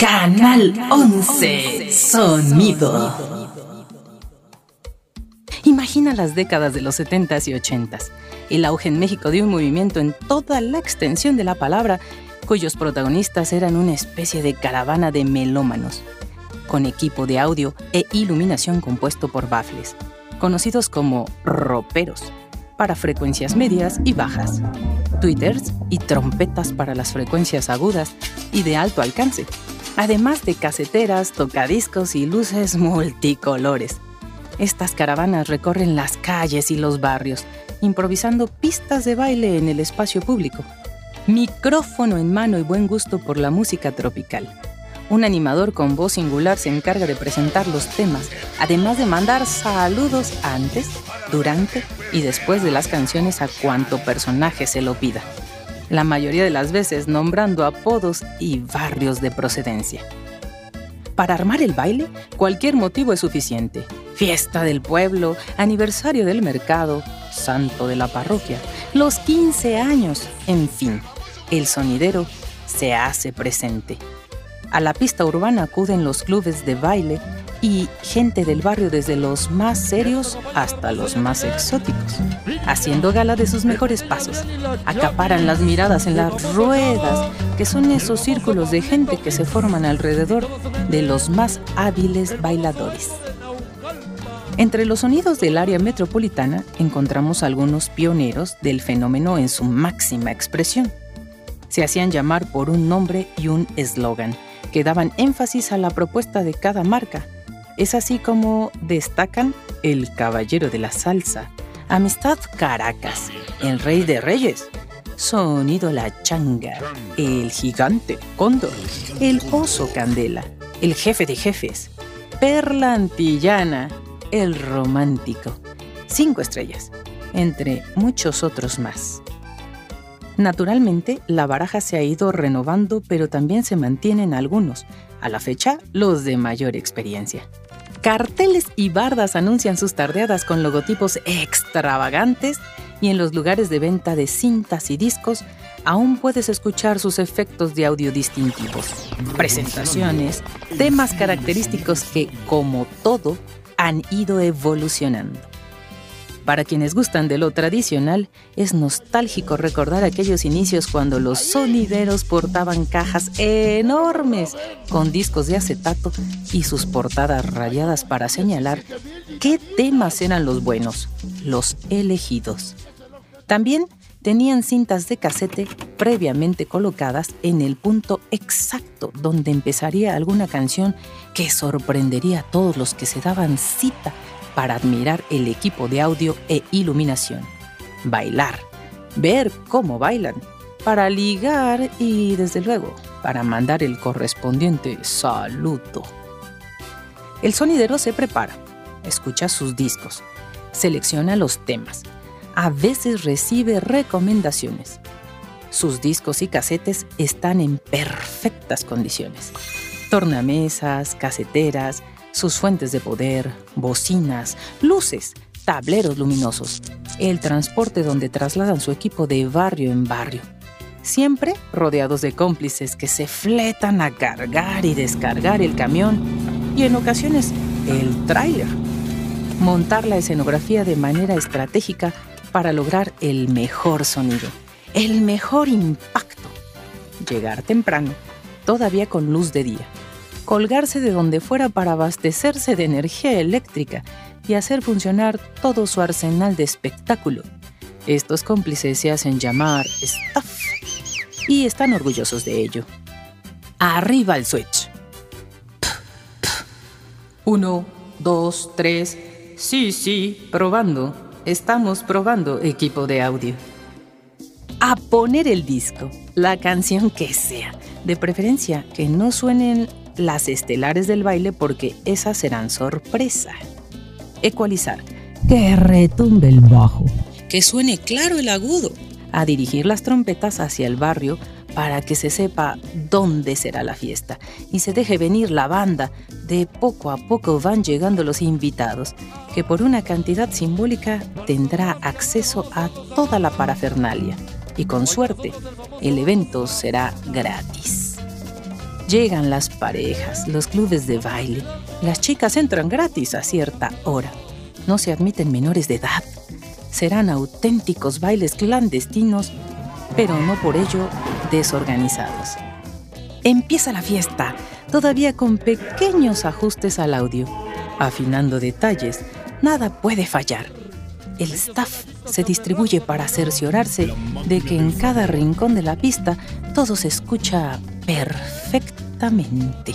Canal 11 Sonido. Imagina las décadas de los 70s y 80s, el auge en México de un movimiento en toda la extensión de la palabra, cuyos protagonistas eran una especie de caravana de melómanos, con equipo de audio e iluminación compuesto por bafles, conocidos como roperos, para frecuencias medias y bajas, tweeters y trompetas para las frecuencias agudas y de alto alcance además de caseteras, tocadiscos y luces multicolores. Estas caravanas recorren las calles y los barrios, improvisando pistas de baile en el espacio público. Micrófono en mano y buen gusto por la música tropical. Un animador con voz singular se encarga de presentar los temas, además de mandar saludos antes, durante y después de las canciones a cuanto personaje se lo pida la mayoría de las veces nombrando apodos y barrios de procedencia. Para armar el baile, cualquier motivo es suficiente. Fiesta del pueblo, aniversario del mercado, santo de la parroquia, los 15 años, en fin, el sonidero se hace presente. A la pista urbana acuden los clubes de baile y gente del barrio desde los más serios hasta los más exóticos, haciendo gala de sus mejores pasos. Acaparan las miradas en las ruedas, que son esos círculos de gente que se forman alrededor de los más hábiles bailadores. Entre los sonidos del área metropolitana encontramos algunos pioneros del fenómeno en su máxima expresión. Se hacían llamar por un nombre y un eslogan que daban énfasis a la propuesta de cada marca. Es así como destacan El Caballero de la Salsa, Amistad Caracas, El Rey de Reyes, Sonido La Changa, El Gigante Cóndor, El Oso Candela, El Jefe de Jefes, Perla Antillana, El Romántico, Cinco Estrellas, entre muchos otros más. Naturalmente, la baraja se ha ido renovando, pero también se mantienen algunos, a la fecha los de mayor experiencia. Carteles y bardas anuncian sus tardeadas con logotipos extravagantes y en los lugares de venta de cintas y discos aún puedes escuchar sus efectos de audio distintivos, presentaciones, temas característicos que, como todo, han ido evolucionando. Para quienes gustan de lo tradicional, es nostálgico recordar aquellos inicios cuando los sonideros portaban cajas enormes con discos de acetato y sus portadas rayadas para señalar qué temas eran los buenos, los elegidos. También tenían cintas de casete previamente colocadas en el punto exacto donde empezaría alguna canción que sorprendería a todos los que se daban cita para admirar el equipo de audio e iluminación, bailar, ver cómo bailan, para ligar y, desde luego, para mandar el correspondiente saludo. El sonidero se prepara, escucha sus discos, selecciona los temas, a veces recibe recomendaciones. Sus discos y casetes están en perfectas condiciones. Tornamesas, caseteras, sus fuentes de poder, bocinas, luces, tableros luminosos, el transporte donde trasladan su equipo de barrio en barrio, siempre rodeados de cómplices que se fletan a cargar y descargar el camión y en ocasiones el tráiler. Montar la escenografía de manera estratégica para lograr el mejor sonido, el mejor impacto. Llegar temprano, todavía con luz de día colgarse de donde fuera para abastecerse de energía eléctrica y hacer funcionar todo su arsenal de espectáculo. Estos cómplices se hacen llamar staff y están orgullosos de ello. Arriba el switch. Uno, dos, tres. Sí, sí, probando. Estamos probando equipo de audio. A poner el disco, la canción que sea. De preferencia que no suenen las estelares del baile porque esas serán sorpresa. Ecualizar. Que retumbe el bajo. Que suene claro el agudo. A dirigir las trompetas hacia el barrio para que se sepa dónde será la fiesta y se deje venir la banda. De poco a poco van llegando los invitados, que por una cantidad simbólica tendrá acceso a toda la parafernalia. Y con suerte, el evento será gratis. Llegan las parejas, los clubes de baile. Las chicas entran gratis a cierta hora. No se admiten menores de edad. Serán auténticos bailes clandestinos, pero no por ello desorganizados. Empieza la fiesta, todavía con pequeños ajustes al audio. Afinando detalles, nada puede fallar. El staff se distribuye para cerciorarse de que en cada rincón de la pista todo se escucha perfectamente.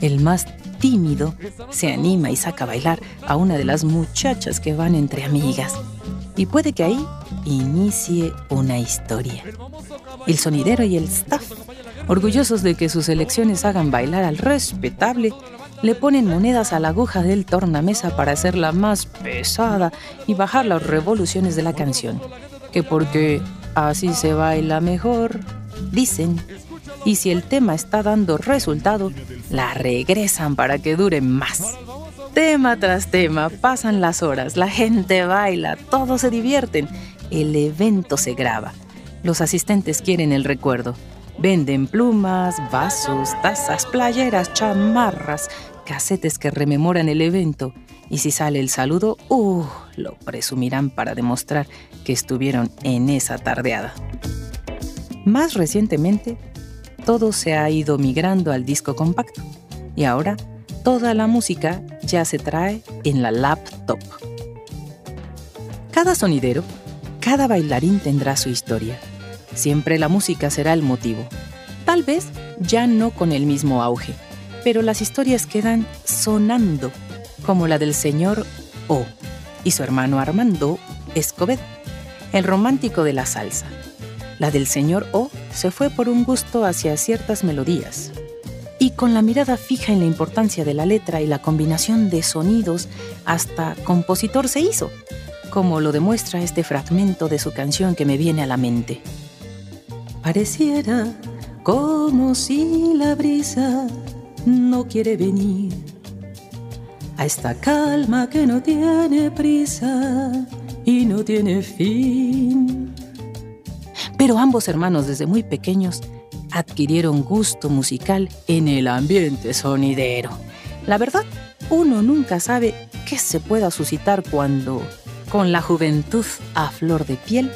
El más tímido se anima y saca a bailar a una de las muchachas que van entre amigas. Y puede que ahí inicie una historia. El sonidero y el staff, orgullosos de que sus elecciones hagan bailar al respetable, le ponen monedas a la aguja del tornamesa para hacerla más pesada y bajar las revoluciones de la canción. Que porque así se baila mejor, dicen. Y si el tema está dando resultado, la regresan para que dure más. Tema tras tema, pasan las horas, la gente baila, todos se divierten, el evento se graba. Los asistentes quieren el recuerdo. Venden plumas, vasos, tazas, playeras, chamarras, casetes que rememoran el evento. Y si sale el saludo, ¡uh! Lo presumirán para demostrar que estuvieron en esa tardeada. Más recientemente, todo se ha ido migrando al disco compacto y ahora toda la música ya se trae en la laptop. Cada sonidero, cada bailarín tendrá su historia. Siempre la música será el motivo. Tal vez ya no con el mismo auge, pero las historias quedan sonando, como la del señor O y su hermano Armando Escobedo, el romántico de la salsa. La del señor O se fue por un gusto hacia ciertas melodías, y con la mirada fija en la importancia de la letra y la combinación de sonidos, hasta compositor se hizo, como lo demuestra este fragmento de su canción que me viene a la mente. Pareciera como si la brisa no quiere venir a esta calma que no tiene prisa y no tiene fin. Pero ambos hermanos desde muy pequeños adquirieron gusto musical en el ambiente sonidero. La verdad, uno nunca sabe qué se pueda suscitar cuando, con la juventud a flor de piel,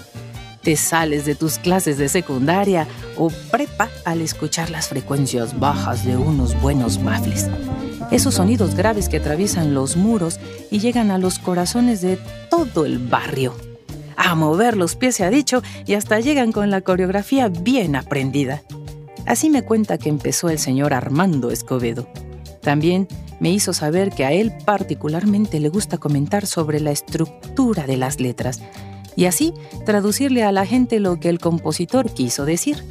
te sales de tus clases de secundaria o prepa al escuchar las frecuencias bajas de unos buenos baffles. Esos sonidos graves que atraviesan los muros y llegan a los corazones de todo el barrio. A mover los pies se ha dicho y hasta llegan con la coreografía bien aprendida. Así me cuenta que empezó el señor Armando Escobedo. También me hizo saber que a él particularmente le gusta comentar sobre la estructura de las letras y así traducirle a la gente lo que el compositor quiso decir.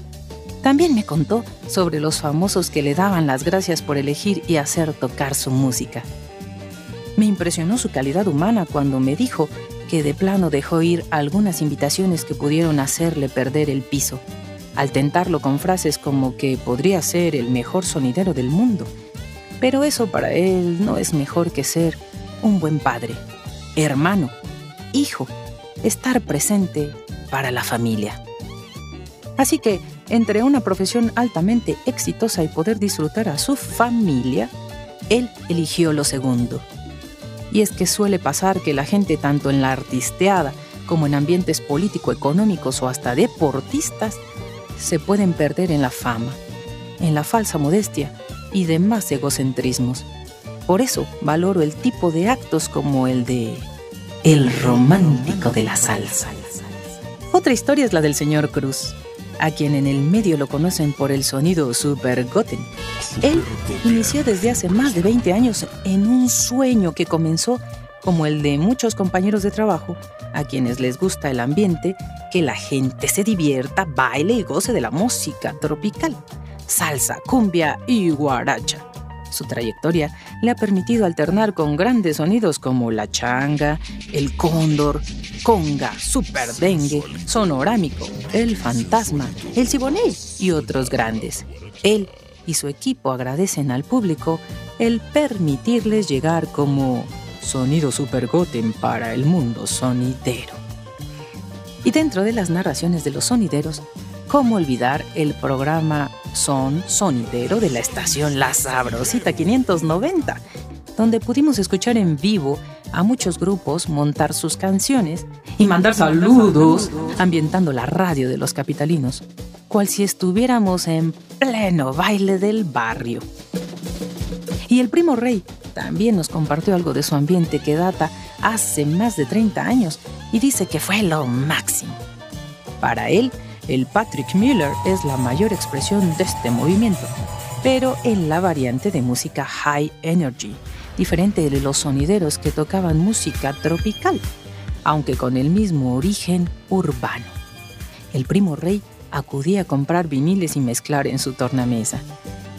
También me contó sobre los famosos que le daban las gracias por elegir y hacer tocar su música. Me impresionó su calidad humana cuando me dijo que de plano dejó ir algunas invitaciones que pudieron hacerle perder el piso al tentarlo con frases como que podría ser el mejor sonidero del mundo. Pero eso para él no es mejor que ser un buen padre, hermano, hijo, estar presente para la familia. Así que, entre una profesión altamente exitosa y poder disfrutar a su familia, él eligió lo segundo. Y es que suele pasar que la gente tanto en la artisteada como en ambientes político-económicos o hasta deportistas se pueden perder en la fama, en la falsa modestia y demás egocentrismos. Por eso valoro el tipo de actos como el de el romántico de la salsa. Otra historia es la del señor Cruz, a quien en el medio lo conocen por el sonido Super Goten. Él inició desde hace más de 20 años en un sueño que comenzó como el de muchos compañeros de trabajo, a quienes les gusta el ambiente, que la gente se divierta, baile y goce de la música tropical, salsa, cumbia y guaracha. Su trayectoria le ha permitido alternar con grandes sonidos como la changa, el cóndor, conga, super dengue, sonorámico, el fantasma, el siboney y otros grandes. Él y su equipo agradecen al público el permitirles llegar como Sonido Super Goten para el mundo sonidero. Y dentro de las narraciones de los sonideros, ¿cómo olvidar el programa son sonidero de la estación La Sabrosita 590, donde pudimos escuchar en vivo a muchos grupos montar sus canciones y mandar saludos, ambientando la radio de los capitalinos, cual si estuviéramos en pleno baile del barrio. Y el primo Rey también nos compartió algo de su ambiente que data hace más de 30 años y dice que fue lo máximo. Para él, el Patrick Miller es la mayor expresión de este movimiento, pero en la variante de música high energy, diferente de los sonideros que tocaban música tropical, aunque con el mismo origen urbano. El primo rey acudía a comprar viniles y mezclar en su tornamesa.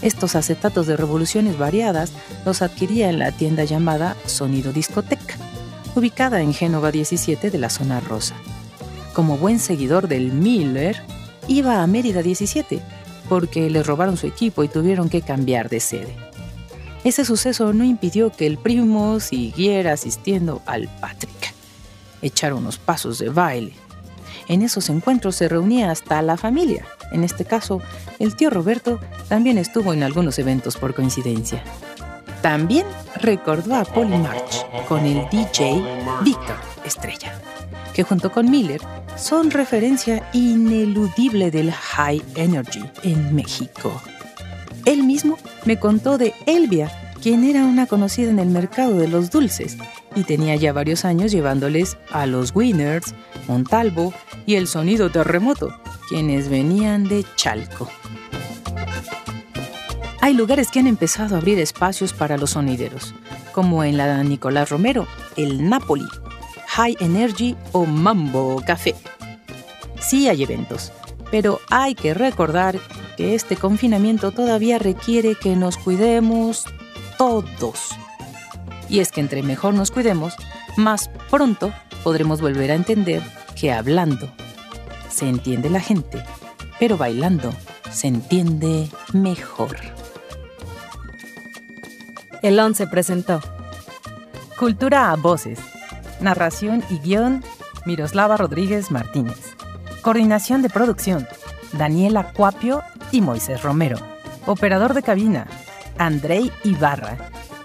Estos acetatos de revoluciones variadas los adquiría en la tienda llamada Sonido Discoteca, ubicada en Génova 17 de la zona rosa. Como buen seguidor del Miller, iba a Mérida 17 porque le robaron su equipo y tuvieron que cambiar de sede. Ese suceso no impidió que el primo siguiera asistiendo al Patrick. Echar unos pasos de baile. En esos encuentros se reunía hasta la familia. En este caso, el tío Roberto también estuvo en algunos eventos por coincidencia. También recordó a Polly March con el DJ Víctor Estrella, que junto con Miller son referencia ineludible del high energy en México. Él mismo me contó de Elvia, quien era una conocida en el mercado de los dulces y tenía ya varios años llevándoles a los Winners, Montalvo y el sonido terremoto, quienes venían de Chalco. Hay lugares que han empezado a abrir espacios para los sonideros, como en la Nicolás Romero, el Napoli, High Energy o Mambo Café. Sí hay eventos, pero hay que recordar que este confinamiento todavía requiere que nos cuidemos todos. Y es que entre mejor nos cuidemos, más pronto podremos volver a entender que hablando se entiende la gente, pero bailando se entiende mejor. El 11 presentó Cultura a Voces. Narración y guion Miroslava Rodríguez Martínez. Coordinación de producción Daniela Cuapio y Moisés Romero. Operador de cabina Andrei Ibarra.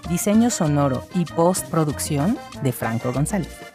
Diseño sonoro y postproducción de Franco González.